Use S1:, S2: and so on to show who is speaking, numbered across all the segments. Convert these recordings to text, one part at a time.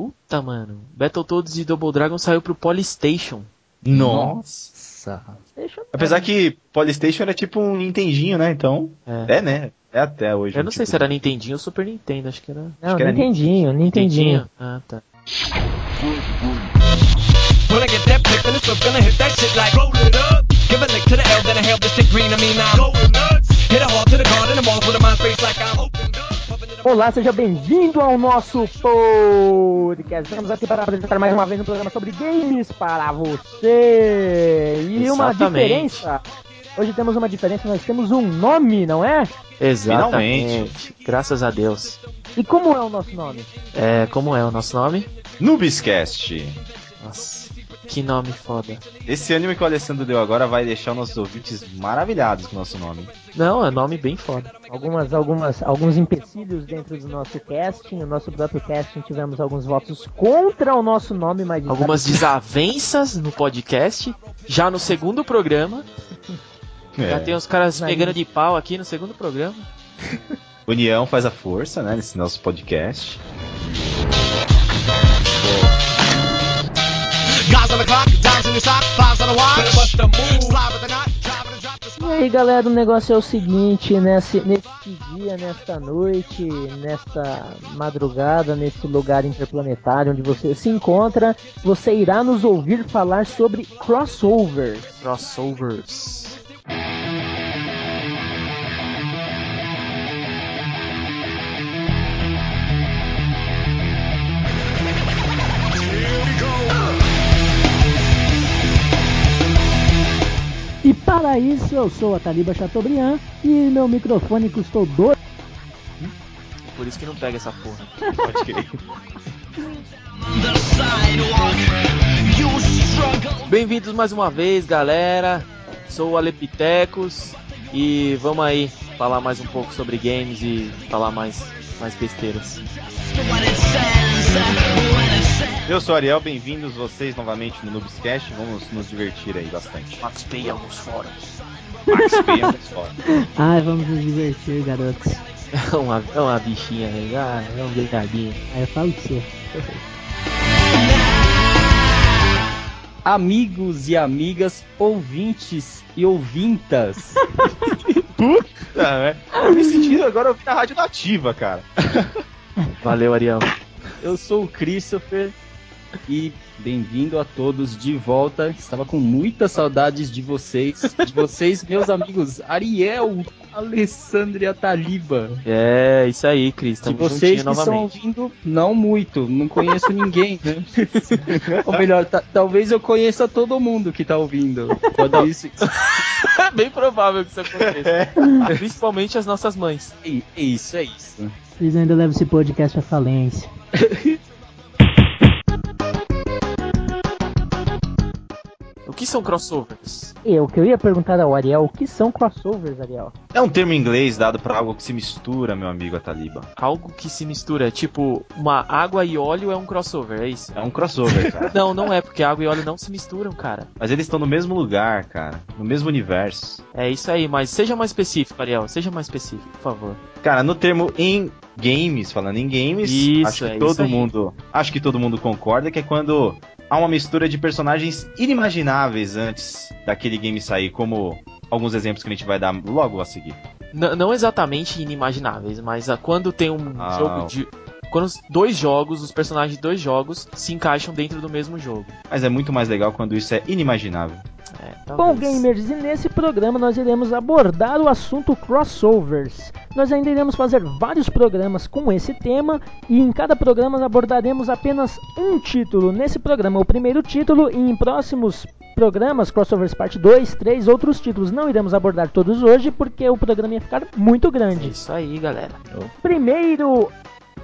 S1: Puta, mano. Battletoads e Double Dragon saiu pro Polystation.
S2: Nossa.
S3: Eu-
S2: Apesar que Polystation era tipo um Nintendinho, né? Então,
S1: É.
S2: é, né? É até hoje.
S1: Eu não
S2: tipo,
S1: sei se era Nintendinho ou Super Nintendo, acho que era.
S3: Não,
S2: que era
S3: Nintendinho, Nintendinho.
S1: Ah, tá.
S4: When I get that flip, then it's gonna hit that shit like roll it up. Give a lick to the L, then I help this green. I mean, I'm going up.
S3: Olá, seja bem-vindo ao nosso podcast. Estamos aqui para apresentar mais uma vez um programa sobre games para você. E uma
S1: Exatamente.
S3: diferença. Hoje temos uma diferença, nós temos um nome, não é?
S1: Exatamente. Graças a Deus.
S3: E como é o nosso nome?
S1: É, como é o nosso nome?
S2: Nubiscast.
S1: Nossa, que nome foda.
S2: Esse anime que o Alessandro deu agora vai deixar nossos ouvintes maravilhados com o nosso nome.
S1: Não, é nome bem foda.
S3: Algumas, algumas, alguns empecilhos dentro do nosso casting. O nosso próprio casting tivemos alguns votos contra o nosso nome, mas
S1: Algumas desavenças no podcast. Já no segundo programa. Já
S2: É.
S1: tem os caras pegando de pau aqui no segundo programa.
S2: União faz a força, né? Nesse nosso podcast.
S3: E aí galera, o negócio é o seguinte, nesse, nesse dia, nesta noite, nesta madrugada, nesse lugar interplanetário onde você se encontra, você irá nos ouvir falar sobre crossovers.
S1: Crossovers.
S3: E para isso eu sou a Taliba Chateaubriand e meu microfone custou dois.
S1: Por isso que não pega essa porra.
S2: Pode crer.
S1: Bem-vindos mais uma vez, galera. Sou o Alepitecos e vamos aí falar mais um pouco sobre games e falar mais, mais besteiras.
S2: Eu sou o Ariel, bem-vindos vocês novamente no Nubiscast. Vamos nos divertir aí bastante.
S1: Participei alguns fóruns.
S2: Participei ambos fora.
S3: Ai, vamos nos divertir, garotos.
S1: É uma, é uma bichinha, né? Ah, é um deitadinho.
S3: Aí eu falo pra você.
S5: amigos e amigas, ouvintes e ouvintas.
S2: Puta, né? Eu me senti agora ouvindo a rádio nativa, cara.
S1: Valeu, Ariel.
S5: Eu sou o Christopher e bem-vindo a todos de volta. Estava com muitas saudades de vocês, de vocês, meus amigos Ariel, Alessandro e a Taliba.
S1: É, isso aí, Cris.
S5: De vocês que estão
S1: novamente.
S5: ouvindo, não muito, não conheço ninguém, né? Ou melhor, ta- talvez eu conheça todo mundo que tá ouvindo. Pode isso.
S1: É bem provável que isso aconteça. Principalmente as nossas mães.
S5: É isso, é isso.
S3: Eles ainda levam esse podcast à falência.
S1: Que são crossovers?
S3: Eu, que eu ia perguntar ao Ariel, o que são crossovers, Ariel?
S2: É um termo em inglês dado pra algo que se mistura, meu amigo Ataliba.
S1: Algo que se mistura, tipo, uma água e óleo é um crossover, é isso?
S2: É um crossover, cara.
S1: Não, não é, porque água e óleo não se misturam, cara.
S2: Mas eles estão no mesmo lugar, cara. No mesmo universo.
S1: É isso aí, mas seja mais específico, Ariel. Seja mais específico, por favor.
S2: Cara, no termo em games, falando em games,
S1: Isso,
S2: acho que
S1: é
S2: todo mundo, acho que todo mundo concorda que é quando há uma mistura de personagens inimagináveis antes daquele game sair, como alguns exemplos que a gente vai dar logo a seguir.
S1: N- não exatamente inimagináveis, mas ah, quando tem um
S2: Ah.
S1: jogo de. Quando dois jogos, os personagens de dois jogos se encaixam dentro do mesmo jogo.
S2: Mas é muito mais legal quando isso é inimaginável.
S1: É,
S3: Bom, gamers, e nesse programa nós iremos abordar o assunto crossovers. Nós ainda iremos fazer vários programas com esse tema e em cada programa abordaremos apenas um título. Nesse programa, o primeiro título, e em próximos programas, crossovers parte 2, 3, outros títulos. Não iremos abordar todos hoje porque o programa ia ficar muito
S1: É
S3: grande.
S1: isso aí, galera.
S3: Primeiro,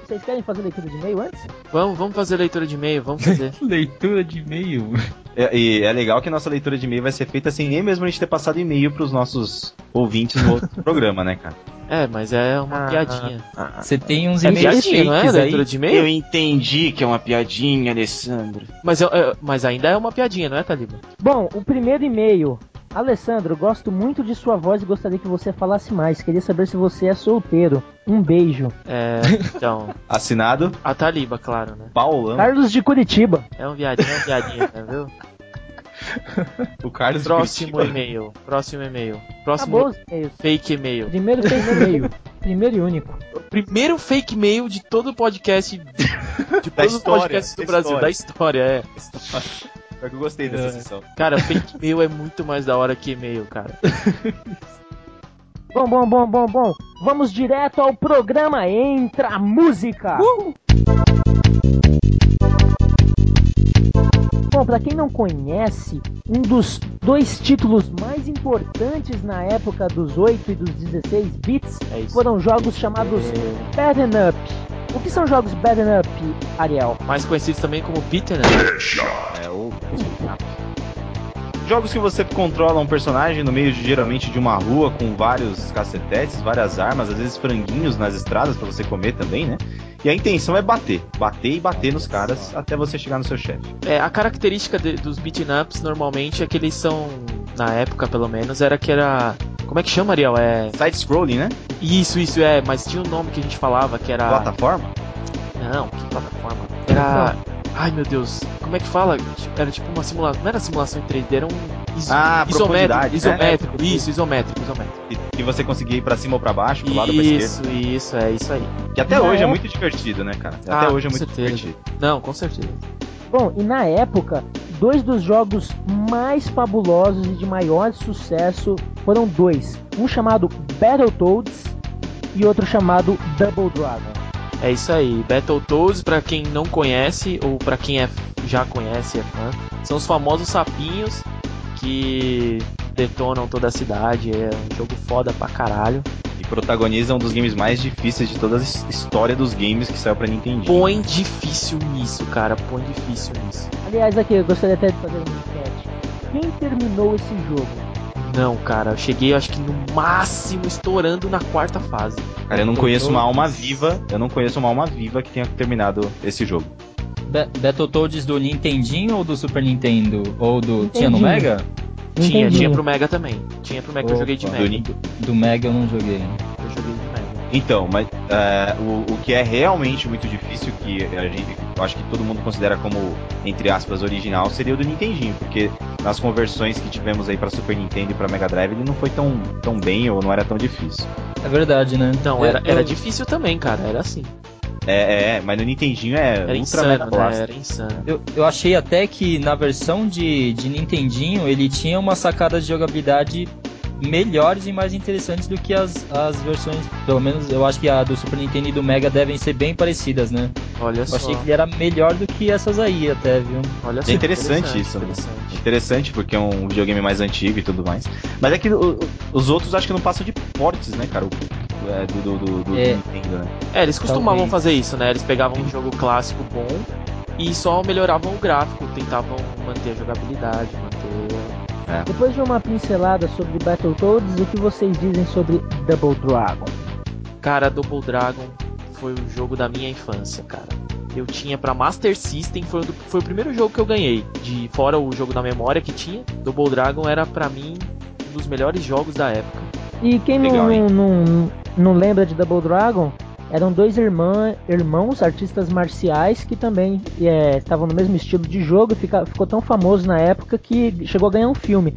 S3: vocês querem fazer leitura de e-mail antes?
S1: Vamos, vamos fazer leitura de e-mail, vamos fazer.
S5: Leitura de e-mail.
S2: É- E é legal que a nossa leitura de e-mail vai ser feita sem nem mesmo a gente ter passado e-mail pros nossos ouvintes no outro programa, né, cara?
S1: é, mas é uma piadinha.
S5: Você tem uns
S1: É
S5: e-mails
S1: piadinha, não é? Leitura de e-mail?
S2: entendi que é uma piadinha, Alessandro.
S1: Mas, é- é- mas ainda é uma piadinha, não é, Taliba?
S3: Bom, o primeiro e-mail Alessandro, gosto muito de sua voz e gostaria que você falasse mais. Queria saber se você é solteiro. Um beijo.
S1: É, então,
S2: Assinado
S1: a Taliba, claro, né?
S2: Paulão.
S3: Carlos de Curitiba.
S1: É um viadinho, é um viadinho, né, viu?
S2: O Carlos de
S1: Próximo e-mail. Próximo e-mail. Próximo
S3: Acabou os e-mails.
S1: fake e-mail.
S3: Primeiro fake e-mail. Primeiro e único.
S1: Primeiro fake e-mail de todo o podcast. De todos os
S2: história,
S1: podcasts do
S2: da
S1: Brasil,
S2: história.
S1: da história, é.
S2: Pior que eu gostei dessa sessão.
S1: Cara, fake e-mail é muito mais da hora que e-mail, cara.
S3: Bom, bom, bom, bom, bom. Vamos direto ao programa Entra a Música. Bom, pra quem não conhece, um dos dois títulos mais importantes na época dos 8 e dos 16 bits
S1: É
S3: foram jogos chamados Beaten Up. O que são jogos Beaten Up, Ariel?
S1: Mais conhecidos também como Beaten Up.
S2: É, ou... Jogos que você controla um personagem no meio de, geralmente de uma rua com vários cacetetes, várias armas, às vezes franguinhos nas estradas pra você comer também, né? E a intenção é bater, bater e bater nos caras até você chegar no seu chefe.
S1: É, a característica de- dos beaten ups normalmente é que eles são, na época pelo menos, era que era. Como é que chama, Ariel? É.
S2: Side scrolling, né?
S1: Isso, isso, é, mas tinha um nome que a gente falava que era.
S2: Plataforma?
S1: Não, que plataforma? Era. Ai meu Deus, como é que fala? Era tipo uma simulação. Não era simulação em 3D, era um is-
S2: Ah,
S1: isométrico.
S2: profundidade, né?
S1: Isométrico, isso, isométrico, isométrico.
S2: E, e você conseguia ir pra cima ou pra baixo, pro lado ou pra esquerda.
S1: Isso, isso, é isso aí.
S2: Que até
S3: Na
S2: hoje é
S3: época-
S2: muito divertido, né, cara? Até
S1: Ah,
S2: hoje é
S1: com
S2: muito
S1: certeza.
S2: divertido.
S1: Não, com certeza.
S3: Bom, e na época, dois dos jogos mais fabulosos e de maior sucesso foram dois. Um chamado Battletoads e outro chamado Double Dragon.
S1: É isso aí. Battletoads, pra quem não conhece, ou pra quem é, já conhece e é fã, são os famosos sapinhos que detonam toda a cidade. É um jogo foda pra caralho.
S2: E protagoniza um dos games mais difíceis de toda a his- história dos games que saiu pra Nintendo.
S1: Põe difícil nisso, cara. Põe difícil nisso.
S3: Aliás, aqui eu gostaria até de fazer uma enquete. Quem terminou esse jogo?
S1: Não, cara. Eu cheguei, acho que no máximo, estourando na quarta fase.
S2: Cara, eu não conheço uma alma viva, eu não conheço uma alma viva que tenha terminado esse jogo.
S5: Ba- Battletoads do Nintendinho ou do Super Nintendo? Ou do. Tinha no. Mega?
S1: Tinha,
S3: Nintendinho.
S1: tinha pro Mega também. Tinha pro Mega, eu
S5: Opa,
S1: joguei de
S2: do
S1: Mega.
S2: Nin-
S5: Do Mega eu não joguei.
S1: Eu joguei de Mega.
S2: Então, mas é, o, o que é realmente muito difícil, que a gente, eu acho que todo mundo considera como, entre aspas, original, seria o do Nintendinho, porque nas conversões que tivemos aí pra Super Nintendo e pra Mega Drive, ele não foi tão, tão bem ou não era tão difícil.
S5: É verdade, né?
S1: Não,
S5: Eu-
S1: era, era
S5: eu-
S1: difícil também, cara. Era assim.
S2: É, é, mas no Nintendinho é
S1: Era
S2: ultra
S1: insano,
S2: mega
S1: né? Era insano.
S5: Eu, eu achei até que na versão de, de Nintendinho ele tinha umas sacadas de jogabilidade melhores e mais interessantes do que as, as versões. Pelo menos eu acho que a do Super Nintendo e do Mega devem ser bem parecidas, né?
S1: Olha
S5: Eu
S1: só.
S5: achei que ele era melhor do que essas aí, até, viu?
S1: Olha só.
S2: É interessante isso, né?
S1: Interessante.
S2: Interessante, porque é um videogame mais antigo e tudo mais. Mas é que o- os outros acho que não passam de portes, né, cara? O- é, do, do, do, do
S5: É.
S2: Nintendo, né?
S1: É, eles costumavam
S5: Talvez.
S1: fazer isso, né? Eles pegavam um jogo clássico bom e só melhoravam o gráfico, tentavam manter a jogabilidade, manter.
S3: Depois de uma pincelada sobre Battletoads, o que vocês dizem sobre Double Dragon?
S1: Cara, Double Dragon foi o jogo da minha infância, cara. Eu tinha pra Master System, foi foi o primeiro jogo que eu ganhei. De fora o jogo da memória que tinha, Double Dragon era pra mim um dos melhores jogos da época.
S3: E quem não-
S2: Legal,
S3: não, não, não lembra de Double Dragon, eram dois irmã, irmãos artistas marciais que também é, estavam no mesmo estilo de jogo e fica- ficou tão famoso na época que chegou a ganhar um filme.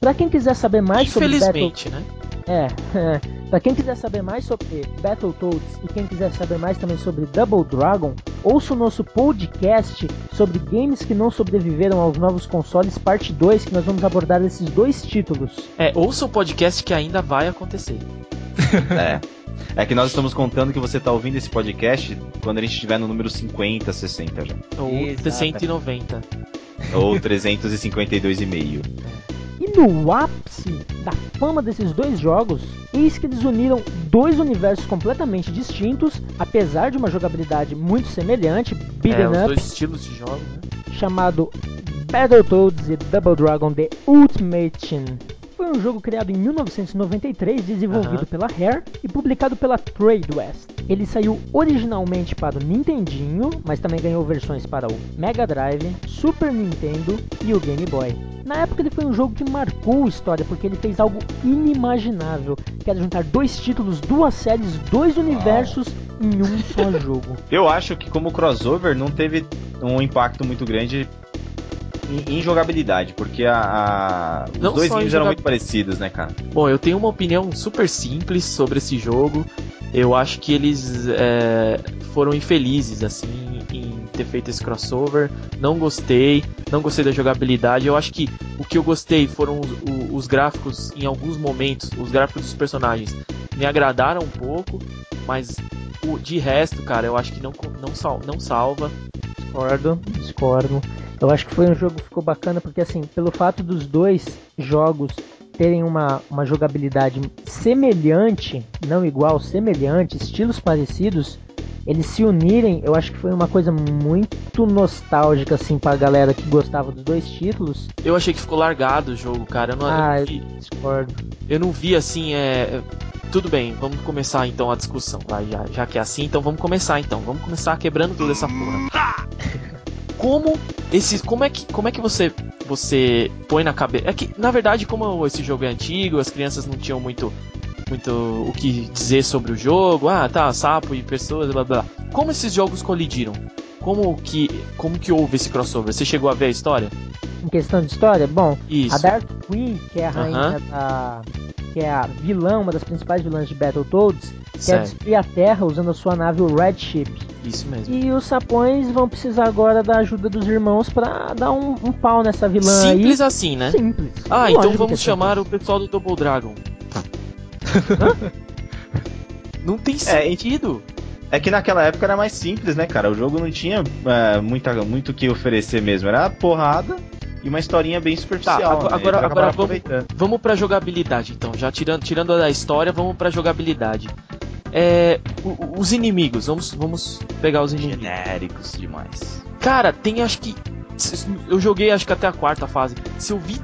S3: Pra quem quiser saber mais sobre Battle...
S1: Né?
S3: É, é. Pra quem quiser saber mais sobre Battletoads e quem quiser saber mais também sobre Double Dragon, ouça o nosso podcast sobre games que não sobreviveram aos novos consoles, parte 2, que nós vamos abordar esses dois títulos.
S1: É, ouça o podcast que ainda vai acontecer.
S2: É. É que nós estamos contando que você tá ouvindo esse podcast quando a gente estiver no número 50, 60 já.
S1: Ou
S5: Exato.
S1: 190.
S2: Ou 352,5.
S3: E no ápice da fama desses dois jogos, eis que eles uniram dois universos completamente distintos, apesar de uma jogabilidade muito semelhante,
S1: É,
S3: beat'em
S1: os
S3: up,
S1: estilos de jogo, né?
S3: chamado Battletoads e Double Dragon The Ultimate foi um jogo criado em 1993, desenvolvido pela Rare e publicado pela Trade West. Ele saiu originalmente para o Nintendinho, mas também ganhou versões para o Mega Drive, Super Nintendo e o Game Boy. Na época ele foi um jogo que marcou a história porque ele fez algo inimaginável, que era juntar dois títulos, duas séries, dois universos em um só jogo.
S2: Eu acho que como crossover não teve um impacto muito grande em, em jogabilidade, porque a, a- os
S1: Não
S2: dois games eram
S1: joga-
S2: muito parecidos, né, cara?
S1: Bom, eu tenho uma opinião super simples sobre esse jogo. Eu acho que eles é, foram infelizes, assim, em ter feito esse crossover. Não gostei, não gostei da jogabilidade. Eu acho que o que eu gostei foram os, os gráficos, em alguns momentos, os gráficos dos personagens me agradaram um pouco, mas o, de resto, cara, eu acho que não, não, sal, não salva.
S3: Discordo, discordo. Eu acho que foi um jogo que ficou bacana porque, assim, pelo fato dos dois jogos terem uma, uma jogabilidade semelhante, não igual, semelhante, estilos parecidos, eles se unirem, eu acho que foi uma coisa muito nostálgica, assim, pra galera que gostava dos dois títulos.
S1: Eu achei que ficou largado o jogo, cara. Eu não, eu
S3: Ah,
S1: não vi-
S3: discordo.
S1: eu não vi assim, é. Tudo bem, vamos começar então a discussão, vai, já, já que é assim, então vamos começar então, vamos começar quebrando toda essa porra. Como esses, como é que, como é que você, você põe na cabeça? É que na verdade, como esse jogo é antigo, as crianças não tinham muito, muito o que dizer sobre o jogo. Ah, tá, sapo e pessoas, blá blá. Como esses jogos colidiram? Como que, como que houve esse crossover? Você chegou a ver a história?
S3: Em questão de história, bom,
S1: Isso.
S3: A Dark Queen, que é a rainha
S1: Aham.
S3: da. que é a vilã, uma das principais vilãs de Battletoads, quer destruir a Terra usando a sua nave, o Red Ship.
S1: Isso mesmo.
S3: E os sapões vão precisar agora da ajuda dos irmãos pra dar um, um pau nessa vilã
S1: Simples
S3: aí.
S1: assim, né?
S3: Simples.
S1: Ah,
S3: Lógico
S1: então vamos
S3: é
S1: chamar o
S3: simples.
S1: pessoal do Double Dragon. Não tem
S2: É,
S1: sentido.
S2: É que naquela época era mais simples, né, cara? O jogo não tinha é, muita, muito o que oferecer mesmo. Era porrada e uma historinha bem superficial.
S1: Tá, agora-
S2: né?
S1: agora- vamos-. Vamos pra jogabilidade, então. Já tirando, tirando da história, vamos pra jogabilidade. É, os inimigos, vamos, vamos pegar os inimigos.
S2: Genéricos demais.
S1: Cara, tem acho que. Eu joguei acho que até a quarta fase. Se eu vi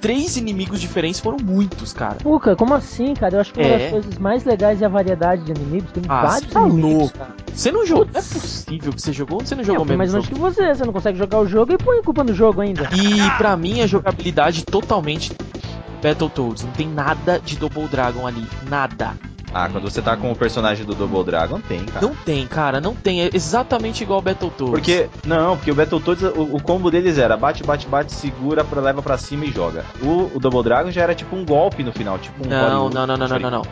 S1: três inimigos diferentes, foram muitos, cara.
S3: Puca, como assim, cara? Eu acho que uma
S1: É.
S3: das coisas mais legais é a variedade de inimigos. Tem
S1: Ah,
S3: vários
S1: você tá
S3: inimigos,
S1: louco.
S3: cara.
S1: Você não jogou. Não é possível que você jogou. Você não
S3: Eu
S1: jogou
S3: fui
S1: mesmo.
S3: mais longe
S1: jogo?
S3: que você, você não consegue jogar o jogo e põe culpa no jogo ainda.
S1: E pra mim a jogabilidade totalmente Battletoads. Não tem nada de Double Dragon ali. Nada.
S2: Ah, quando você tá com o personagem do Double Dragon, tem, cara.
S1: Não tem, cara. Não tem. É exatamente igual ao Battletoads.
S2: Porque, não, porque o Battletoads, o, o combo deles era bate, bate, bate, segura, pra, leva pra cima e joga. O, o Double Dragon já era tipo um golpe no final, tipo um
S1: Não, não, não, não, não, não, não.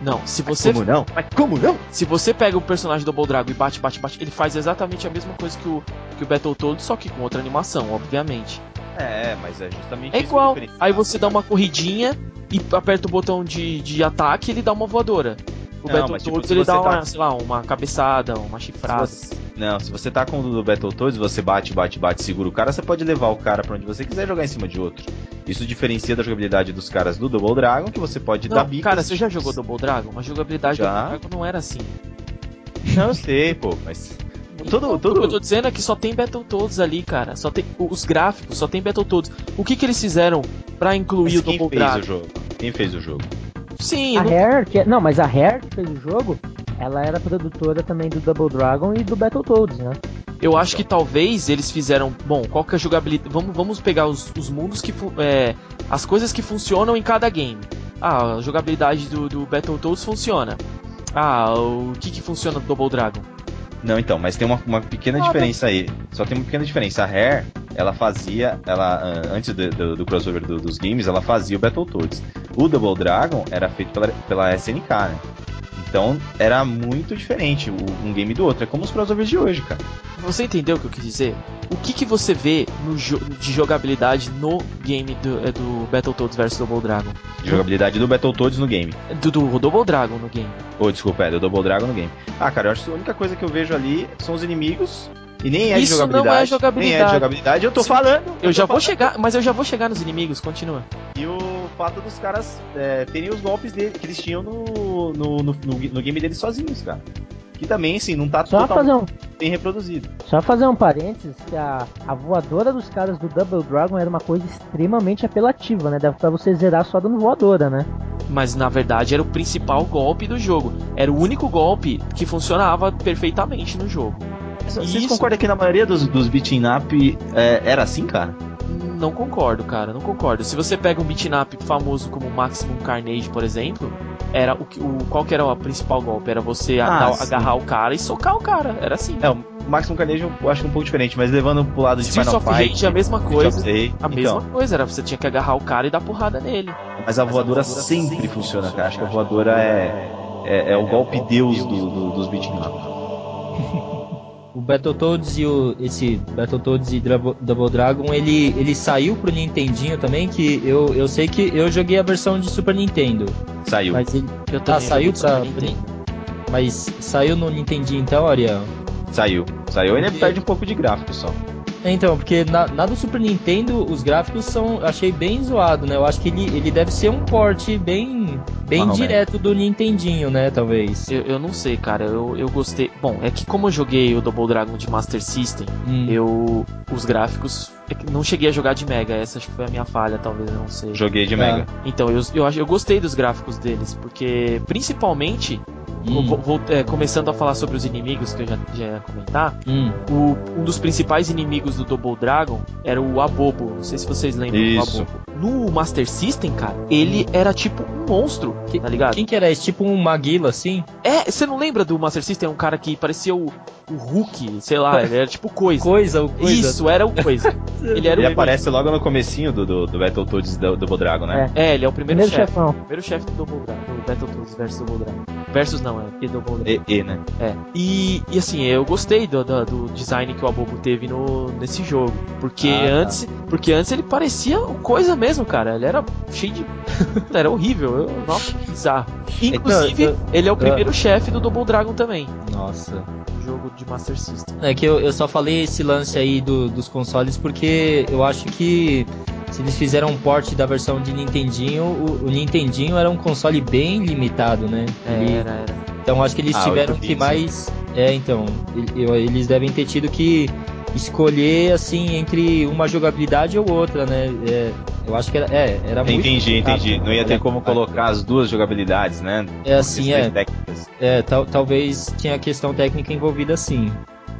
S1: Não, se você,
S2: Como não? Mas como não?
S1: se você pega o personagem do Double Dragon e bate, bate, bate, ele faz exatamente a mesma coisa que o, que o Battletoads, só que com outra animação, obviamente.
S2: É, mas é justamente
S1: É igual. Aí você dá uma corridinha e aperta o botão de, de ataque ele dá uma voadora. O
S2: Não, mas, tipo, se
S1: ele dá
S2: tá-
S1: uma, sei lá, uma cabeçada, uma
S2: Se
S1: chifrada.
S2: você- Não, se você tá com o do Battletoads, você bate, bate, bate, segura o cara, você pode levar o cara pra onde você quiser jogar em cima de outro. Isso diferencia da jogabilidade dos caras do Double Dragon, que você pode dar
S1: Não,
S2: bicas.
S1: cara, você já jogou Double Dragon? A jogabilidade do
S2: Já.
S1: Double Dragon não era assim.
S2: Não, sei, pô, mas... Todo, todo...
S1: O que eu tô dizendo é que só tem Battletoads ali, cara. Só tem os gráficos, só tem Battletoads. O que que eles fizeram pra incluir
S2: Mas
S1: o
S2: quem
S1: Double
S2: fez
S1: Dragon?
S2: o jogo? Quem fez o jogo?
S1: Sim,
S3: A
S1: não-
S3: Rare, que é- não, mas a Rare que fez o jogo, ela era produtora também do Double Dragon e do Battletoads, né?
S1: eu acho que talvez eles fizeram. Bom, qual que é a jogabilidade? Vamos, vamos pegar os, os mundos que. É, as coisas que funcionam em cada game. Ah, a jogabilidade do, do Battletoads funciona. Ah, o que que funciona do Double Dragon?
S2: Não, então, mas tem uma, uma pequena
S3: Ah,
S2: diferença aí. Só tem uma pequena diferença. A Rare, ela fazia, ela ah, antes do, do- do crossover do- dos games, ela fazia o Battletoads. O Double Dragon era feito pela, pela SNK, né? Então era muito diferente um game do outro. É como os crossovers de hoje, cara.
S1: Você entendeu o que eu quis dizer? O que que você vê no jo- de jogabilidade no game do, é, do Battletoads vs Double Dragon?
S2: De jogabilidade do Battletoads no game.
S1: Do, do Double Dragon no game.
S2: Ou, desculpa, é do Double Dragon no game. Ah, cara, eu acho que a única coisa que eu vejo ali são os inimigos. E nem é
S1: Isso
S2: de
S1: não
S2: jogabilidade.
S1: é jogabilidade.
S2: Nem é de jogabilidade. Eu tô
S1: Sim.
S2: falando.
S1: Eu
S2: tô
S1: já vou
S2: falando.
S1: chegar, mas eu já vou chegar nos inimigos, continua.
S2: E o fato dos caras é, terem os golpes dele, que eles tinham no, no, no, no- no game deles sozinhos, cara. Que também, assim, não tá
S3: Só fazer um,
S2: bem reproduzido.
S3: só fazer um parênteses, que a, a voadora dos caras do Double Dragon era uma coisa extremamente apelativa, né? Dava pra você zerar só dando voadora, né?
S1: Mas na verdade era o principal golpe do jogo. Era o único golpe que funcionava perfeitamente no jogo.
S2: Vocês
S1: Isso.
S2: concordam que na maioria dos, dos beating up é, era assim, cara?
S1: Não concordo, cara, não concordo. Se você pega um beat'em up famoso como Maximum Carnage, por exemplo, era o, o qual que era o principal golpe? Era você
S2: Ah, sim.
S1: agarrar o cara e socar o cara. Era assim.
S2: É, o Maximum Carnage eu acho um pouco diferente, mas levando pro lado de
S1: Streets
S2: Final
S1: of
S2: Fight.
S1: Rage é a mesma coisa. A
S2: então,
S1: mesma coisa, era você tinha que agarrar o cara e dar porrada nele.
S2: Mas a voadora sempre funciona, cara. Acho que a voadora é, é, é o golpe deus do, do- dos beating up.
S5: O Battletoads e o esse Battletoads e Drabo- Double Dragon, ele ele saiu pro Nintendinho também, que eu, eu sei que eu joguei a versão de Super Nintendo,
S2: Saiu.
S5: mas ele
S1: Eu
S5: ah, saiu pra
S1: Nintendo.
S5: mas saiu no Nintendinho então, Ariel.
S2: Saiu. Saiu. Ele
S5: Porque-
S2: perde um pouco de gráfico só.
S5: É, Então, porque na, na do Super Nintendo os gráficos são. Achei bem zoado, né? Eu acho que ele, ele deve ser um porte bem. bem
S2: ou
S5: direto do Nintendinho, né? Talvez.
S1: Eu, eu não sei, cara. Eu, eu gostei. Bom, é que como eu joguei o Double Dragon de Master System,
S5: Hum.
S1: eu. Os gráficos. é não cheguei a jogar de Mega, essa acho que foi a minha falha, talvez, eu não sei.
S2: Joguei de
S5: Ah.
S2: Mega.
S1: Então, eu, eu, acho- eu gostei dos gráficos deles, porque principalmente,
S5: Hum.
S1: vou- vou- é, começando a falar sobre os inimigos que eu já, já ia comentar,
S5: Hum.
S1: o- um dos principais inimigos do Double Dragon era o Abobo. Não sei se vocês lembram
S2: Isso.
S1: do Abobo. No Master System, cara, ele era tipo um monstro,
S5: Que-
S1: tá ligado?
S5: Quem que era esse? Tipo um Maguila, assim?
S1: É, você não lembra do Master System? Um cara que parecia o, o Hulk, sei lá, ele era tipo coisa.
S5: Coisa, o coisa.
S1: Isso, era o coisa. ele era
S2: Ele
S1: o
S2: aparece logo no comecinho do, do, do Battletoads do Double Dragon, né?
S1: É, ele é o primeiro,
S3: Primeiro
S1: chefe.
S3: chefão.
S1: Primeiro chefe do Double Dragon, do Battletoads versus Double Dragon. Versus não, é e Double Dragon.
S2: E, e, né?
S1: É. E, e assim, eu gostei do, do, do design que o Abobo teve no, nesse jogo. Porque
S5: Ah, tá.
S1: antes. Porque antes ele parecia coisa mesmo, cara. Ele era cheio de. era horrível. Eu, nossa, bizarro. Inclusive,
S5: eu-
S1: ele é o primeiro chefe do Double Dragon também.
S5: Nossa.
S1: Jogo de Master System.
S5: É que eu, eu só falei esse lance aí do- dos consoles porque eu acho que se eles fizeram um port da versão de Nintendinho, o, o Nintendinho era um console bem limitado, né? Ele-
S1: Era, era.
S5: Então acho que eles
S2: Ah,
S5: tiveram
S2: 8
S5: que
S2: bits,
S5: mais. É, então. Eles devem ter tido que escolher assim entre uma jogabilidade ou outra, né? É, eu acho que era, é, era muito.
S2: Entendi, entendi. Não ia ter como colocar as duas jogabilidades, né?
S5: É assim, é.
S2: técnicas.
S5: é tal- talvez tinha questão técnica envolvida sim.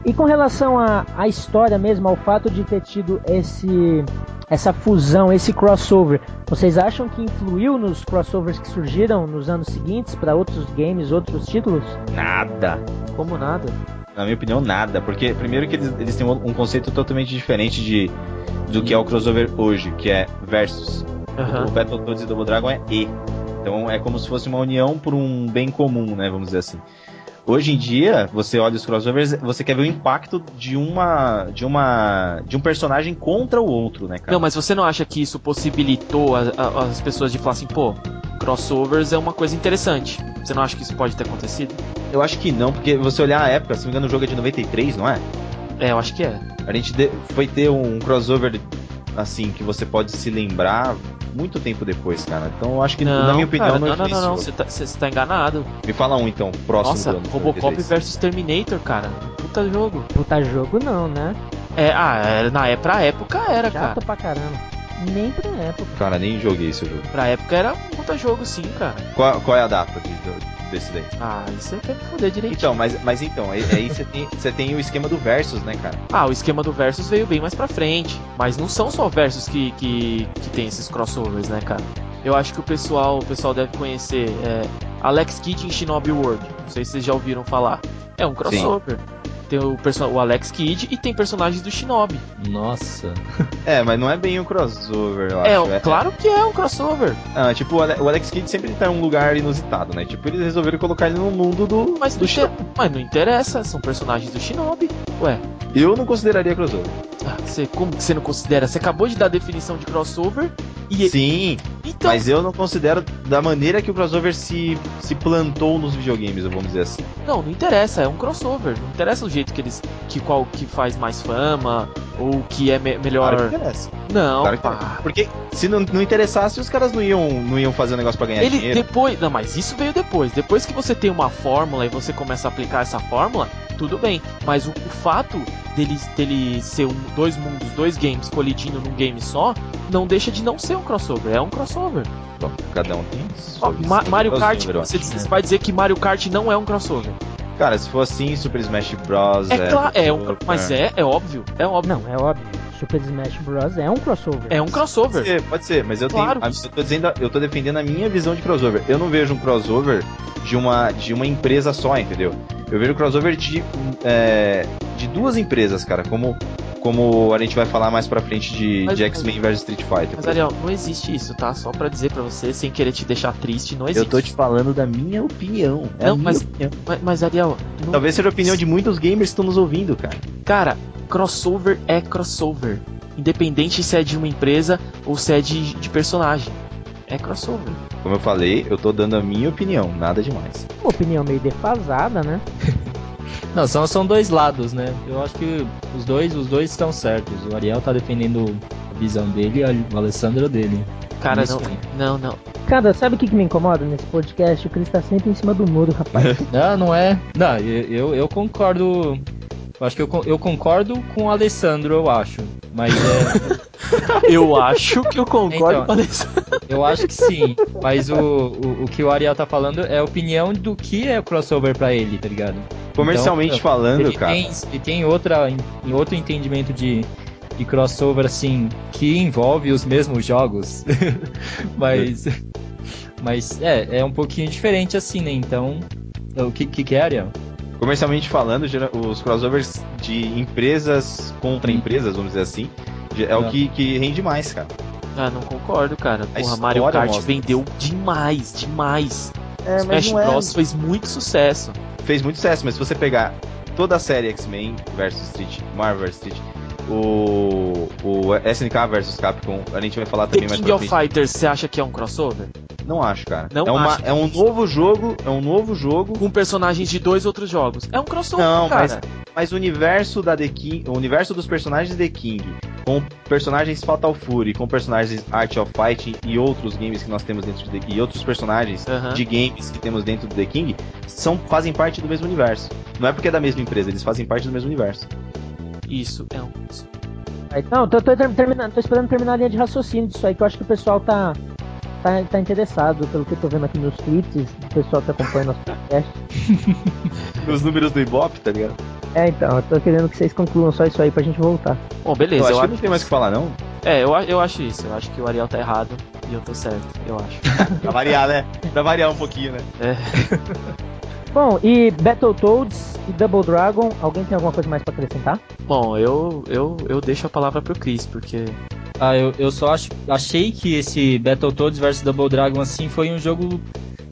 S3: E com relação à, à história mesmo, ao fato de ter tido esse essa fusão, esse crossover, vocês acham que influiu nos crossovers que surgiram nos anos seguintes para outros games, outros títulos?
S2: Nada.
S1: Como nada.
S2: Na minha opinião, nada. Porque, primeiro, que eles, eles têm um um conceito totalmente diferente de, do que é o crossover hoje, que é versus.
S1: Aham.
S2: O Battletoads e Double Dragon é E. Então é como se fosse uma união por um bem comum, né? Vamos dizer assim. Hoje em dia, você olha os crossovers, você quer ver o impacto de uma. de uma. de um personagem contra o outro, né, cara?
S1: Não, mas você não acha que isso possibilitou a- a- as pessoas de falar assim, pô, crossovers é uma coisa interessante. Você não acha que isso pode ter acontecido?
S2: Eu acho que não, porque você olhar a época, se não me engano, o jogo é de 93, não é?
S1: É, eu acho que é.
S2: A gente de- foi ter um crossover assim que você pode se lembrar muito tempo depois, cara. Então eu acho que na minha opinião
S1: cara,
S2: não,
S1: não, não, não, não,
S2: influenciou.
S1: você tá, tá enganado.
S2: Me fala um então, próximo
S1: Nossa,
S2: do ano.
S1: Robocop
S2: 93.
S1: versus Terminator, cara. Puta jogo.
S3: Puta jogo não, né?
S1: É, ah, era- na é, pra época era, cara.
S3: Chato pra caramba. Nem pra época.
S2: Cara, nem joguei esse jogo.
S1: Pra época era um puta jogo, sim, cara.
S2: Qual, qual é a data de- desse daí?
S1: Ah, isso aí quer me foder direitinho.
S2: Então, mas, mas então, aí você tem, tem o esquema do versus, né, cara?
S1: Ah, o esquema do Versus veio bem mais pra frente. Mas não são só Versus que, que, que tem esses crossovers, né, cara? Eu acho que o pessoal, o pessoal deve conhecer é, Alex Kidd em Shinobi World. Não sei se vocês já ouviram falar. É um crossover. Tem o, o Alex Kidd e tem personagens do Shinobi.
S5: Nossa.
S2: É, mas não é bem um crossover, eu
S1: É,
S2: acho.
S1: claro que é um crossover.
S2: Ah, tipo, o Ale- o Alex Kidd sempre tá em um lugar inusitado, né? Tipo, eles resolveram colocar ele no mundo do,
S1: Mas
S2: do Shinobi.
S1: inter- mas não interessa, são personagens do Shinobi. Ué,
S2: Eu não consideraria crossover.
S1: ah, você, como que você não considera? Você acabou de dar a definição de crossover e.
S2: Sim,
S1: Então,
S2: mas eu não considero da maneira que o crossover se, se plantou nos videogames, vamos dizer assim.
S1: Não, não interessa, é um crossover. Não interessa o jeito que eles. que qual que faz mais fama, ou que é me- melhor.
S2: Claro que interessa.
S1: Não,
S2: Claro que tá. Porque se não, não interessasse, os caras não iam, não iam fazer um negócio pra ganhar
S1: Ele
S2: dinheiro.
S1: depois, não, mas isso veio depois. Depois que você tem uma fórmula e você começa a aplicar essa fórmula, tudo bem. Mas o, o fato dele, dele ser um, dois mundos, dois games colidindo num game só, não deixa de não ser um crossover. É um crossover.
S2: Bom, cada um tem
S1: Ó, Ma- Mario Kart, você, você vai dizer que Mario Kart não é um crossover.
S2: Cara, se for assim, Super Smash Bros.
S1: É claro, é um,
S2: crossover.
S1: mas é, é óbvio, é óbvio.
S3: Não, é óbvio. Super Smash Bros. é um crossover.
S1: É um
S2: Pode
S1: crossover.
S2: ser, pode ser, mas eu
S1: Claro.
S2: tenho. Eu tô dizendo, eu tô defendendo a minha visão de crossover. Eu não vejo um crossover de uma, de uma empresa só, entendeu? Eu vejo crossover de, é, de duas empresas, cara, como, como a gente vai falar mais pra frente de,
S1: Mas-
S2: de X-Men vs Street Fighter.
S1: Mas. Ariel, não existe isso, tá? Só pra dizer pra você, sem querer te deixar triste, não existe.
S2: eu tô te falando da minha opinião. É
S1: Não,
S2: minha
S1: mas-
S2: opinião.
S1: Mas, mas, Ariel, não-
S2: Talvez seja a opinião de muitos gamers que estão nos ouvindo, cara.
S1: cara, crossover é crossover. Independente se é de uma empresa ou se é de, de personagem. É crossover.
S2: Como eu falei, eu tô dando a minha opinião, nada demais.
S3: Uma opinião meio defasada, né?
S5: Não, são, são dois lados, né? Eu acho que os dois, os dois estão certos. O Ariel tá defendendo a visão dele e o Alessandro dele.
S1: Cara, não, não, não.
S3: Cara, sabe o que, que me incomoda nesse podcast? O Chris tá sempre em cima do muro, rapaz.
S5: Não, não é. Não, eu, eu, eu concordo. Eu acho que eu, eu concordo com o Alessandro, eu acho. Mas é.
S1: Eu acho que eu concordo
S5: Então.
S1: com a Alessandra.
S5: Eu acho que sim. Mas o, o, o que o Ariel tá falando é a opinião do que é o crossover pra ele, tá ligado?
S2: Comercialmente
S5: Então,
S2: falando,
S5: ele
S2: cara.
S5: Tem, ele tem outra, em outro entendimento de, de crossover, assim, que envolve os mesmos jogos. mas. Mas é, é um pouquinho diferente assim, né? Então. O que, que, que é, Ariel?
S2: Comercialmente falando, os crossovers de empresas contra empresas, vamos dizer assim, é o
S5: Ah.
S2: que, que rende mais, cara.
S1: Ah, não concordo, cara. Porra, Mario Kart
S2: mostra
S1: vendeu demais, demais.
S2: É,
S1: Smash Bros fez muito sucesso.
S2: Fez muito sucesso, mas se você pegar toda a série X-Men vs Street, Marvel vs Street, o, o SNK vs Capcom, a gente vai falar
S1: The
S2: também mais
S1: King of
S2: frente.
S1: Fighters, você acha que é um crossover?
S2: Não acho, cara.
S1: Não
S2: é, uma,
S1: acho.
S2: é um novo jogo, é um novo jogo,
S1: Com personagens de dois outros jogos. É um crossover,
S2: Não,
S1: cara.
S2: mas- mas o universo da The King, o universo dos personagens The King, com personagens Fatal Fury, com personagens Art of Fighting e outros games que nós temos dentro de The King, e outros personagens
S1: Aham.
S2: de games que temos dentro do The King, são, fazem parte do mesmo universo. Não é porque é da mesma empresa, eles fazem parte do mesmo universo.
S1: Isso é um.
S3: Não, tô, tô ter- terminando, tô esperando terminar a linha de raciocínio disso aí, que eu acho que o pessoal tá, tá, tá interessado, pelo que eu tô vendo aqui nos tweets, do pessoal que acompanha nosso podcast.
S2: Os números do Ibope, tá ligado?
S3: É, então, eu tô querendo que vocês concluam só isso aí pra gente voltar.
S1: Bom,
S2: Eu
S1: beleza,
S2: acho
S1: eu
S2: que
S1: acho.
S2: não tem mais o que falar, não.
S1: É, eu, eu acho isso. Eu acho que o Ariel tá errado e eu tô certo, eu acho.
S2: Pra variar, né? Pra variar um pouquinho, né?
S1: É.
S3: Bom, e Battletoads e Double Dragon, alguém tem alguma coisa mais pra acrescentar?
S1: Bom, eu, eu, eu deixo a palavra pro Chris, porque.
S5: Ah, eu, eu só acho, achei que esse Battletoads vs Double Dragon, assim, foi um jogo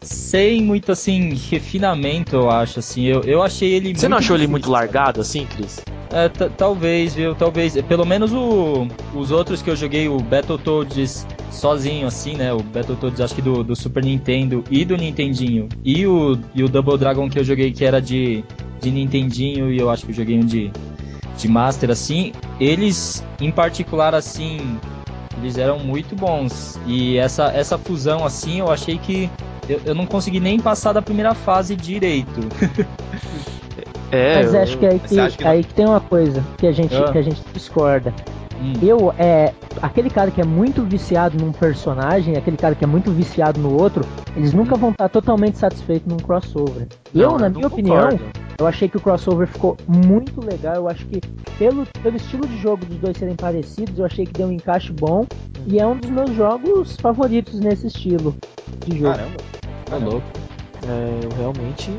S5: sem muito, assim, refinamento, eu acho, assim. Eu, eu achei ele
S1: Você não achou ele
S5: difícil,
S1: muito largado assim, Chris?
S5: É, ta- talvez, viu? Talvez. Pelo menos o, os outros que eu joguei, o Battletoads sozinho, assim, né? O Battletoads, acho que do, do Super Nintendo e do Nintendinho. E o, e o Double Dragon que eu joguei, que era de, de Nintendinho, e eu acho que eu joguei um de, de Master, assim. Eles, em particular, assim, eles eram muito bons. E essa, essa fusão, assim, eu achei que. Eu, eu não consegui nem passar da primeira fase direito.
S1: É,
S3: Mas
S1: eu-
S3: acho que aí que,
S2: que não-
S3: aí que tem uma coisa que a gente,
S5: Ah.
S3: que a gente discorda.
S5: Hum.
S3: Eu, é. Aquele cara que é muito viciado num personagem, aquele cara que é muito viciado no outro, eles nunca vão estar totalmente satisfeitos num crossover. eu,
S1: Não,
S3: na
S1: não
S3: minha opinião,
S1: concordo.
S3: eu achei que o crossover ficou muito legal. Eu acho que, pelo, pelo estilo de jogo dos dois serem parecidos, eu achei que deu um encaixe bom. E é um dos meus jogos favoritos nesse estilo de jogo.
S2: Caramba.
S5: Tá louco.
S1: É, eu realmente.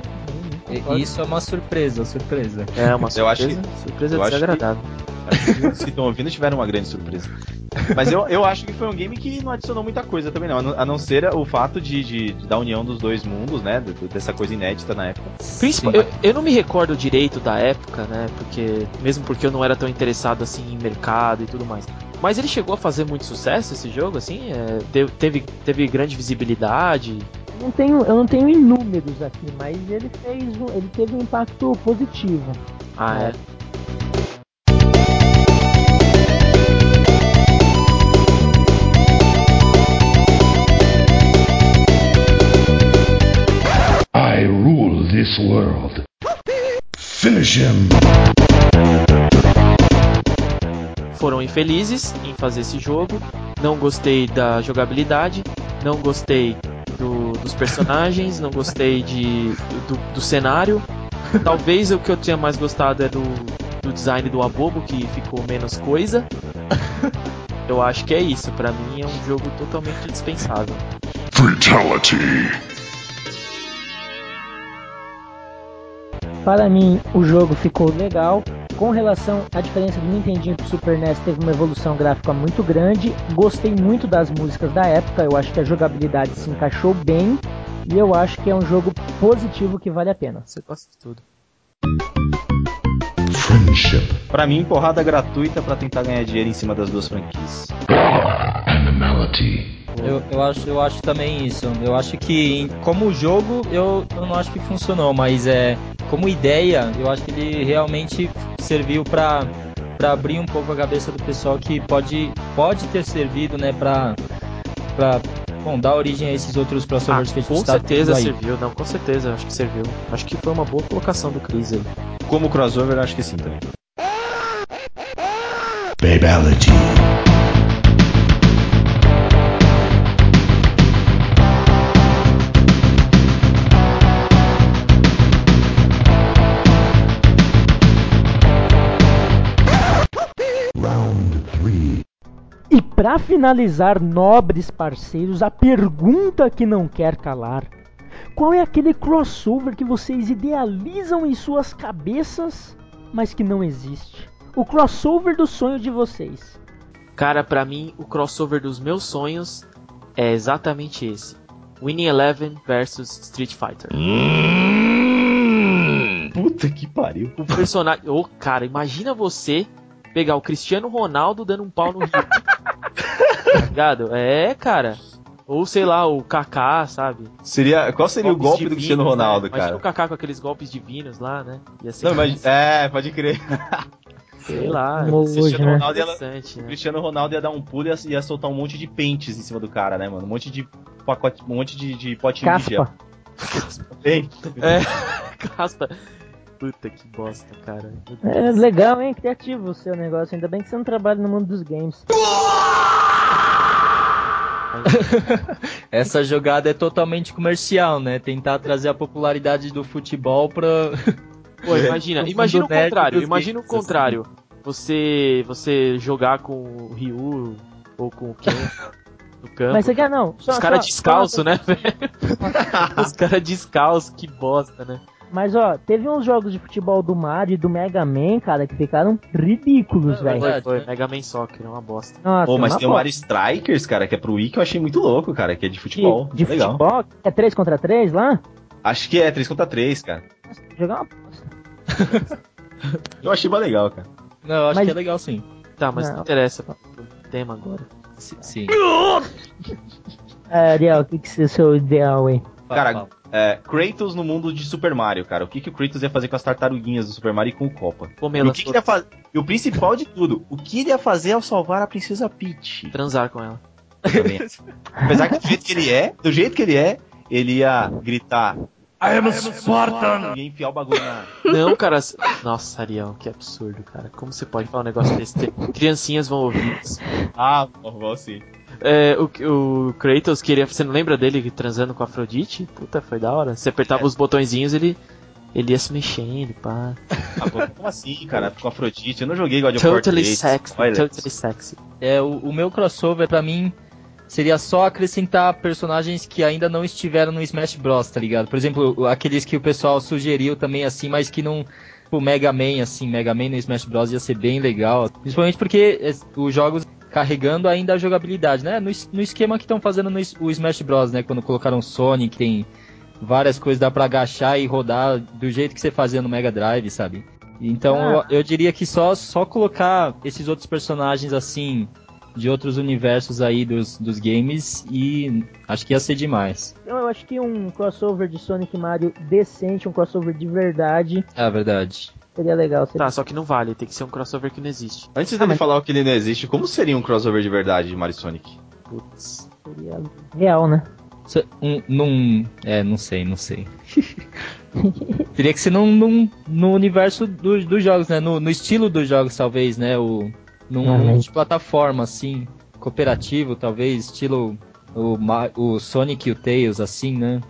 S5: E-. Isso é uma surpresa, surpresa.
S1: É uma
S2: Eu acho
S1: surpresa, surpresa
S2: eu acho que-
S1: desagradável.
S2: Acho que os que estão ouvindo tiveram uma grande surpresa. Mas eu, eu acho que foi um game que não adicionou muita coisa também, não. A não, ser o fato de, de- de- da união dos dois mundos, né? de- dessa coisa inédita na época.
S1: Principal, eu, eu não me recordo direito da época, né? Porque. Mesmo porque eu não era tão interessado assim em mercado e tudo mais. Mas ele chegou a fazer muito sucesso esse jogo, assim? É, teve, teve, grande visibilidade.
S3: Não tenho, eu não tenho em números aqui, mas ele fez um- ele teve um impacto positivo.
S1: Ah, é. Foram infelizes em fazer esse jogo. Não gostei da jogabilidade, não gostei do- dos personagens, não gostei de, do, do cenário. Talvez o que eu tinha mais gostado é do, do design do Abobo, que ficou menos coisa. Eu acho que é isso. Pra mim é um jogo totalmente dispensável.
S3: Para mim, o jogo ficou legal. Com relação à diferença do Nintendinho pro Super NES, teve uma evolução gráfica muito grande. Gostei muito das músicas da época, eu acho que a jogabilidade se encaixou bem. E eu acho que é um jogo positivo que vale a pena.
S1: Você gosta de tudo.
S2: Pra mim, porrada gratuita pra tentar ganhar dinheiro em cima das duas franquias.
S5: Eu, eu, acho, eu acho também isso. Eu acho que, em- como jogo, eu, eu não acho que funcionou, mas é como ideia, eu acho que ele realmente serviu pra, pra abrir um pouco a cabeça do pessoal que pode, pode ter servido, né, pra, pra bom, dar origem a esses outros
S1: Ah,
S5: crossovers que a gente
S1: com
S5: tá
S1: certeza
S5: aí.
S1: serviu, não, com certeza, acho que serviu. Acho que foi uma boa colocação do Chris aí.
S2: Como crossover, acho que sim também.
S3: E para finalizar, nobres parceiros, a pergunta que não quer calar: qual é aquele crossover que vocês idealizam em suas cabeças, mas que não existe? O crossover do sonho de vocês.
S1: Cara, pra mim, o crossover dos meus sonhos é exatamente esse. Winning Eleven versus Street Fighter.
S2: Puta que pariu.
S1: O personagem. Ô, cara, imagina você pegar o Cristiano Ronaldo dando um pau no Rio. tá ligado? É, cara. Ou sei lá, o Kaká, sabe?
S2: Seria, qual seria o
S1: Golpes
S2: golpe do
S1: divinos,
S2: Cristiano Ronaldo,
S1: né? Imagina
S2: cara?
S1: o Kaká com aqueles golpes divinos lá, né? Ia ser
S2: Não, mas, é, pode crer.
S1: sei lá. Ser
S3: hoje, né?
S2: Ronaldo ia- O
S1: né?
S2: Cristiano Ronaldo ia dar um pulo e ia, ia soltar um monte de pentes em cima do cara, né, mano? Um monte de pacote, um monte de, de potinho de gel.
S3: Caspa.
S2: Bem,
S1: É, caspa. Puta que bosta, cara.
S3: É legal, hein? Criativo o seu negócio. Ainda bem que você não trabalha no mundo dos games.
S5: Essa jogada é totalmente comercial, né? Tentar trazer a popularidade do futebol pra.
S1: Pô, imagina, imagina o contrário, imagina o contrário. Você você jogar com o Ryu ou com o Ken no campo.
S3: Mas você quer não? Só-
S1: Os caras
S3: só-
S1: descalço, né, velho? Os caras descalço, que bosta, né?
S3: Mas ó, teve uns jogos de futebol do Mario e do Mega Man, cara, que ficaram ridículos,
S5: É
S3: velho.
S5: verdade.
S1: Foi,
S5: né?
S1: Mega Man Soccer, é uma bosta.
S3: Nossa,
S2: Pô, mas
S3: uma
S2: tem o. Mario Strikers, cara, que é pro Wii que eu achei muito louco, cara, que é de futebol.
S3: de, de
S2: Legal.
S3: futebol? É 3 contra 3 lá?
S2: Acho que é 3 contra 3, cara.
S3: Jogar uma bosta.
S2: Eu achei bem legal, cara.
S5: Não, eu acho
S3: Mas-
S5: que é legal sim.
S1: Tá, mas não,
S3: Não.
S1: interessa pro tema agora.
S5: S- Sim.
S3: É, Ariel, o que, que é o seu ideal aí?
S2: Cara,
S5: Fala,
S2: É, Kratos no mundo de Super Mario, cara. O que, que o Kratos ia fazer com as tartaruguinhas do Super Mario e com o Copa? E,
S1: Comê-las
S2: o que que ia e o principal de tudo, o que ele ia fazer ao salvar a Princesa Peach?
S1: Transar com ela.
S2: Apesar que do jeito que ele é, do jeito que ele é, ele ia gritar I am Spartan! E ia enfiar o bagulho na...
S1: Não, cara. Nossa, Ariel, que absurdo, cara. Como você pode falar um negócio desse? Criancinhas vão ouvir isso.
S2: Ah, normal sim.
S1: É, o, o Kratos queria. Você não lembra dele transando com a Afrodite? Puta, foi da hora. Você apertava os botõezinhos, ele. Ele ia se mexendo, pá.
S2: Ah, pô, como assim, cara? Com a Afrodite? Eu não joguei God of War
S1: Totally
S2: 3.
S1: sexy,
S2: Olha.
S1: totally sexy.
S5: É, o, o meu crossover pra mim seria só acrescentar personagens que ainda não estiveram no Smash Bros, tá ligado? Por exemplo, aqueles que o pessoal sugeriu também assim, mas que não Tipo, Mega Man assim, Mega Man no Smash Bros ia ser bem legal, principalmente porque es- os jogos carregando ainda a jogabilidade, né? No, no esquema que estão fazendo no o Smash Bros, né, quando colocaram Sonic, tem várias coisas dá pra agachar e rodar do jeito que você fazia no Mega Drive, sabe? Então
S3: Ah.
S5: eu, eu diria que só, só colocar esses outros personagens assim de outros universos aí dos, dos games e acho que ia ser demais.
S3: Eu acho que um crossover de Sonic e Mario decente, um crossover de verdade,
S5: É verdade.
S3: seria legal. Seria...
S1: Tá, só que não vale, tem que ser um crossover que não existe.
S2: Antes
S3: Ah,
S2: dele
S3: mas-
S2: falar o que ele não existe, como seria um crossover de verdade de Mario e Sonic?
S1: Putz.
S3: Seria real, né?
S5: Se- Um, num, é, não sei, não sei. Teria que ser num, num- no universo do- dos jogos, né? No, no estilo dos jogos, talvez, né? O, num
S3: Realmente.
S5: de plataforma, assim, cooperativo, talvez, estilo o, o Sonic e o Tails, assim, né?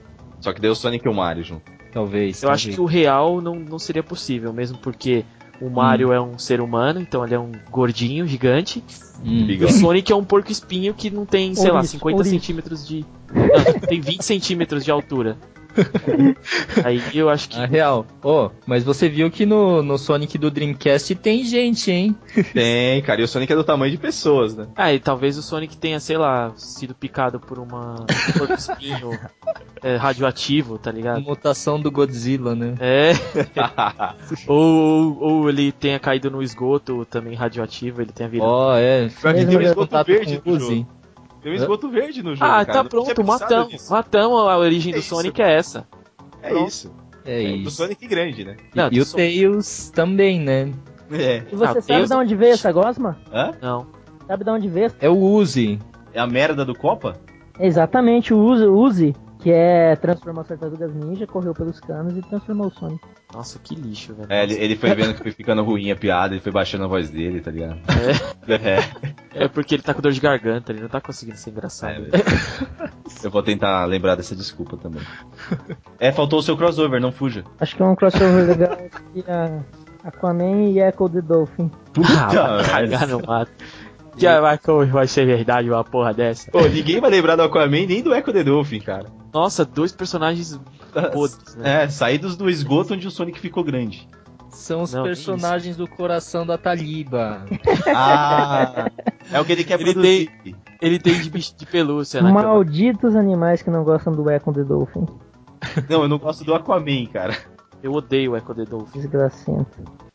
S2: Só que deu o Sonic e o Mario junto.
S5: Talvez.
S1: Eu acho que o real não, não seria possível, mesmo porque o Mario é um ser humano, então ele é um gordinho, gigante.
S5: Hum.
S1: E o. Sonic é um porco espinho que não tem, sei lá,
S3: Ouriço,
S1: 50
S3: ouriço.
S1: centímetros de. Não, tem 20 centímetros de altura. Aí eu acho que.
S5: A real. Ô, mas você viu que no, no Sonic do Dreamcast tem gente, hein?
S2: Tem, cara. E o Sonic é do tamanho de pessoas, né?
S1: Ah, e talvez o Sonic tenha, sei lá, sido picado por uma um porco espinho é, radioativo, tá ligado?
S5: Mutação do Godzilla, né?
S1: É. ou, ou, ou ele tenha caído no esgoto também radioativo, ele tenha virado.
S5: Ó, é.
S2: Pior que
S3: Mesmo
S2: tem um esgoto verde
S5: com
S2: no
S5: o Uzi.
S2: jogo. Tem um esgoto verde no jogo,
S1: ah,
S2: cara.
S1: tá
S2: Não tinha
S1: pronto, matamos.
S2: nisso.
S1: Matamos a origem
S2: É
S1: do
S2: isso,
S1: Sonic é essa.
S2: É
S1: Pronto.
S2: isso.
S5: É
S2: É do
S5: isso.
S2: Sonic grande, né?
S5: E,
S1: Não,
S5: e o
S1: do Son-
S5: Tails também, né?
S2: É.
S3: E você
S1: Ah,
S3: sabe
S1: Deus-
S3: de onde veio essa gosma?
S2: Hã?
S1: Não.
S3: Sabe de onde veio?
S5: É o Uzi.
S2: É a merda do Copa?
S3: Exatamente, o Uzi, Uzi, que é transformou as tartarugas ninja, correu pelos canos e transformou o Sonic.
S1: Nossa, que lixo, velho.
S2: É, ele, ele foi vendo que foi ficando ruim a piada, ele foi baixando a voz dele, tá ligado? É.
S1: É porque ele tá com dor de garganta, ele não tá conseguindo ser engraçado.
S2: É. Eu vou tentar lembrar dessa desculpa também. É, faltou o seu crossover, não fuja.
S3: Acho que é um crossover legal aqui, a Aquaman e Echo the Dolphin.
S1: ah, vai
S2: merda.
S1: cagar no mato. Já vai, como vai ser verdade uma porra dessa?
S2: Pô, ninguém vai lembrar do Aquaman nem do Echo the Dolphin, cara.
S1: Nossa, dois personagens podres, né?
S2: É, saídos do esgoto onde o Sonic ficou grande.
S5: São os
S1: Não,
S5: personagens do coração da Taliba.
S2: Ah, é o que ele quer
S1: Ele
S2: produzir.
S1: Ele tem de bicho de pelúcia cama.
S3: Malditos animais que não gostam do Echo the Dolphin.
S2: Não, eu não gosto do Aquaman, cara.
S1: Eu odeio o Echo the Dolphin.
S3: Desgracento.